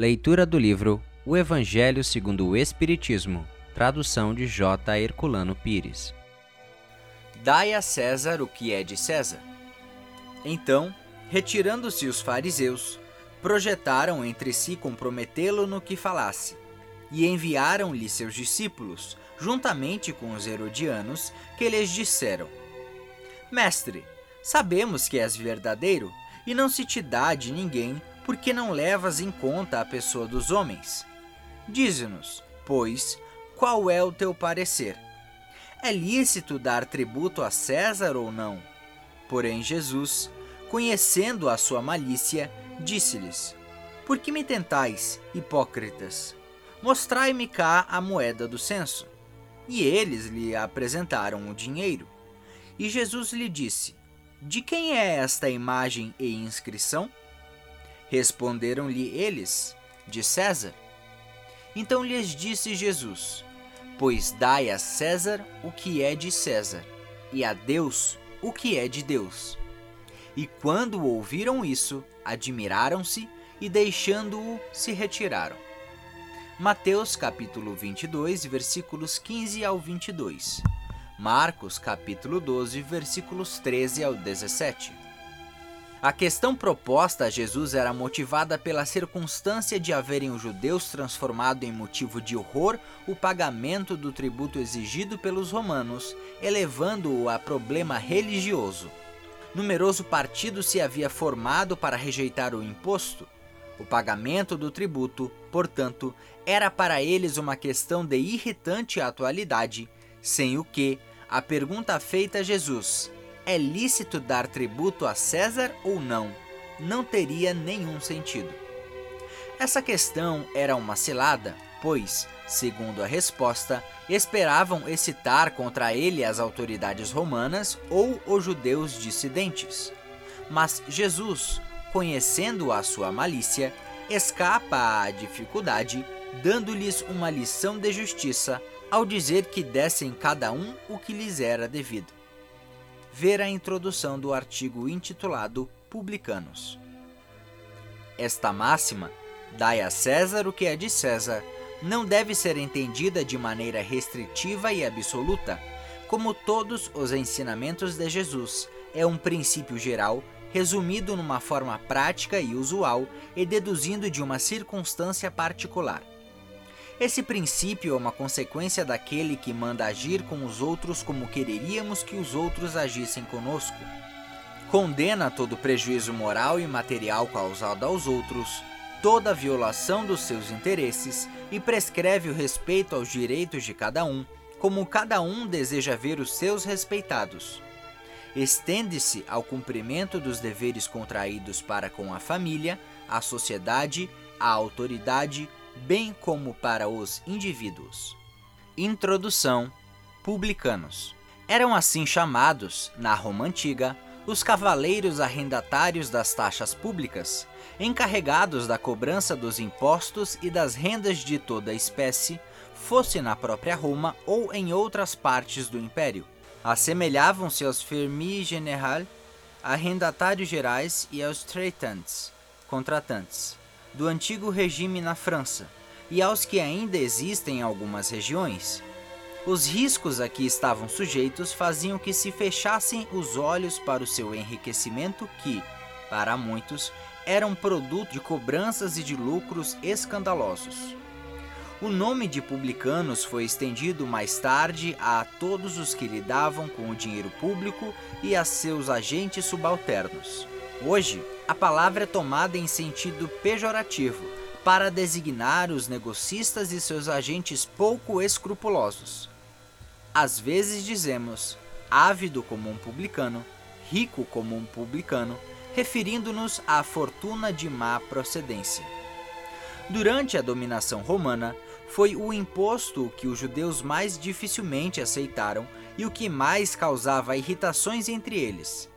Leitura do livro O Evangelho segundo o Espiritismo, tradução de J. Herculano Pires. Dai a César o que é de César. Então, retirando-se os fariseus, projetaram entre si comprometê-lo no que falasse, e enviaram-lhe seus discípulos, juntamente com os herodianos, que lhes disseram: Mestre, sabemos que és verdadeiro, e não se te dá de ninguém, porque não levas em conta a pessoa dos homens. Dize-nos, pois, qual é o teu parecer? É lícito dar tributo a César ou não? Porém, Jesus, conhecendo a sua malícia, disse-lhes: Por que me tentais, hipócritas? Mostrai-me cá a moeda do censo. E eles lhe apresentaram o dinheiro. E Jesus lhe disse: De quem é esta imagem e inscrição? Responderam-lhe eles: De César. Então lhes disse Jesus: Pois dai a César o que é de César, e a Deus o que é de Deus. E quando ouviram isso, admiraram-se e deixando-o se retiraram. Mateus capítulo 22, versículos 15 ao 22. Marcos capítulo 12, versículos 13 ao 17. A questão proposta a Jesus era motivada pela circunstância de haverem os judeus transformado em motivo de horror o pagamento do tributo exigido pelos romanos, elevando-o a problema religioso. Numeroso partido se havia formado para rejeitar o imposto. O pagamento do tributo, portanto, era para eles uma questão de irritante atualidade, sem o que a pergunta feita a Jesus é lícito dar tributo a César ou não? Não teria nenhum sentido. Essa questão era uma cilada, pois, segundo a resposta, esperavam excitar contra ele as autoridades romanas ou os judeus dissidentes. Mas Jesus, conhecendo a sua malícia, escapa à dificuldade, dando-lhes uma lição de justiça ao dizer que dessem cada um o que lhes era devido ver a introdução do artigo intitulado Publicanos. Esta máxima, dai a César o que é de César, não deve ser entendida de maneira restritiva e absoluta, como todos os ensinamentos de Jesus, é um princípio geral resumido numa forma prática e usual e deduzindo de uma circunstância particular. Esse princípio é uma consequência daquele que manda agir com os outros como quereríamos que os outros agissem conosco. Condena todo prejuízo moral e material causado aos outros, toda violação dos seus interesses e prescreve o respeito aos direitos de cada um, como cada um deseja ver os seus respeitados. Estende-se ao cumprimento dos deveres contraídos para com a família, a sociedade, a autoridade, bem como para os indivíduos. Introdução: Publicanos. Eram assim chamados, na Roma antiga, os cavaleiros arrendatários das taxas públicas, encarregados da cobrança dos impostos e das rendas de toda espécie, fosse na própria Roma ou em outras partes do império. Assemelhavam-se aos fermi general, arrendatários gerais e aos traitants, contratantes do antigo regime na França e aos que ainda existem em algumas regiões. Os riscos a que estavam sujeitos faziam que se fechassem os olhos para o seu enriquecimento, que, para muitos, era um produto de cobranças e de lucros escandalosos. O nome de publicanos foi estendido mais tarde a todos os que lidavam com o dinheiro público e a seus agentes subalternos. Hoje, a palavra é tomada em sentido pejorativo para designar os negocistas e seus agentes pouco escrupulosos. Às vezes dizemos ávido como um publicano, rico como um publicano, referindo-nos à fortuna de má procedência. Durante a dominação romana, foi o imposto que os judeus mais dificilmente aceitaram e o que mais causava irritações entre eles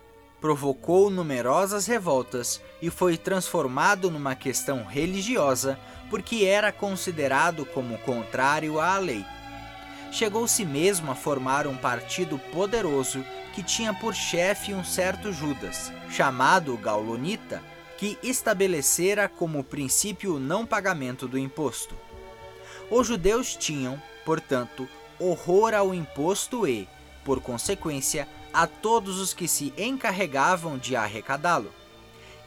provocou numerosas revoltas e foi transformado numa questão religiosa porque era considerado como contrário à lei. Chegou-se mesmo a formar um partido poderoso que tinha por chefe um certo Judas, chamado Gaulonita, que estabelecera como princípio o não pagamento do imposto. Os judeus tinham, portanto, horror ao imposto e, por consequência, a todos os que se encarregavam de arrecadá-lo.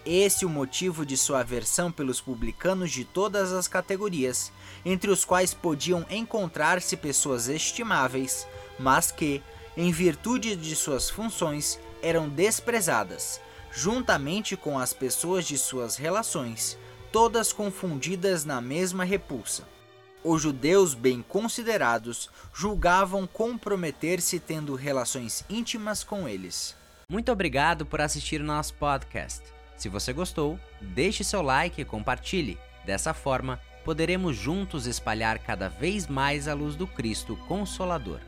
Esse o motivo de sua aversão pelos publicanos de todas as categorias, entre os quais podiam encontrar-se pessoas estimáveis, mas que, em virtude de suas funções, eram desprezadas, juntamente com as pessoas de suas relações, todas confundidas na mesma repulsa. Os judeus bem considerados julgavam comprometer-se tendo relações íntimas com eles. Muito obrigado por assistir o nosso podcast. Se você gostou, deixe seu like e compartilhe. Dessa forma, poderemos juntos espalhar cada vez mais a luz do Cristo Consolador.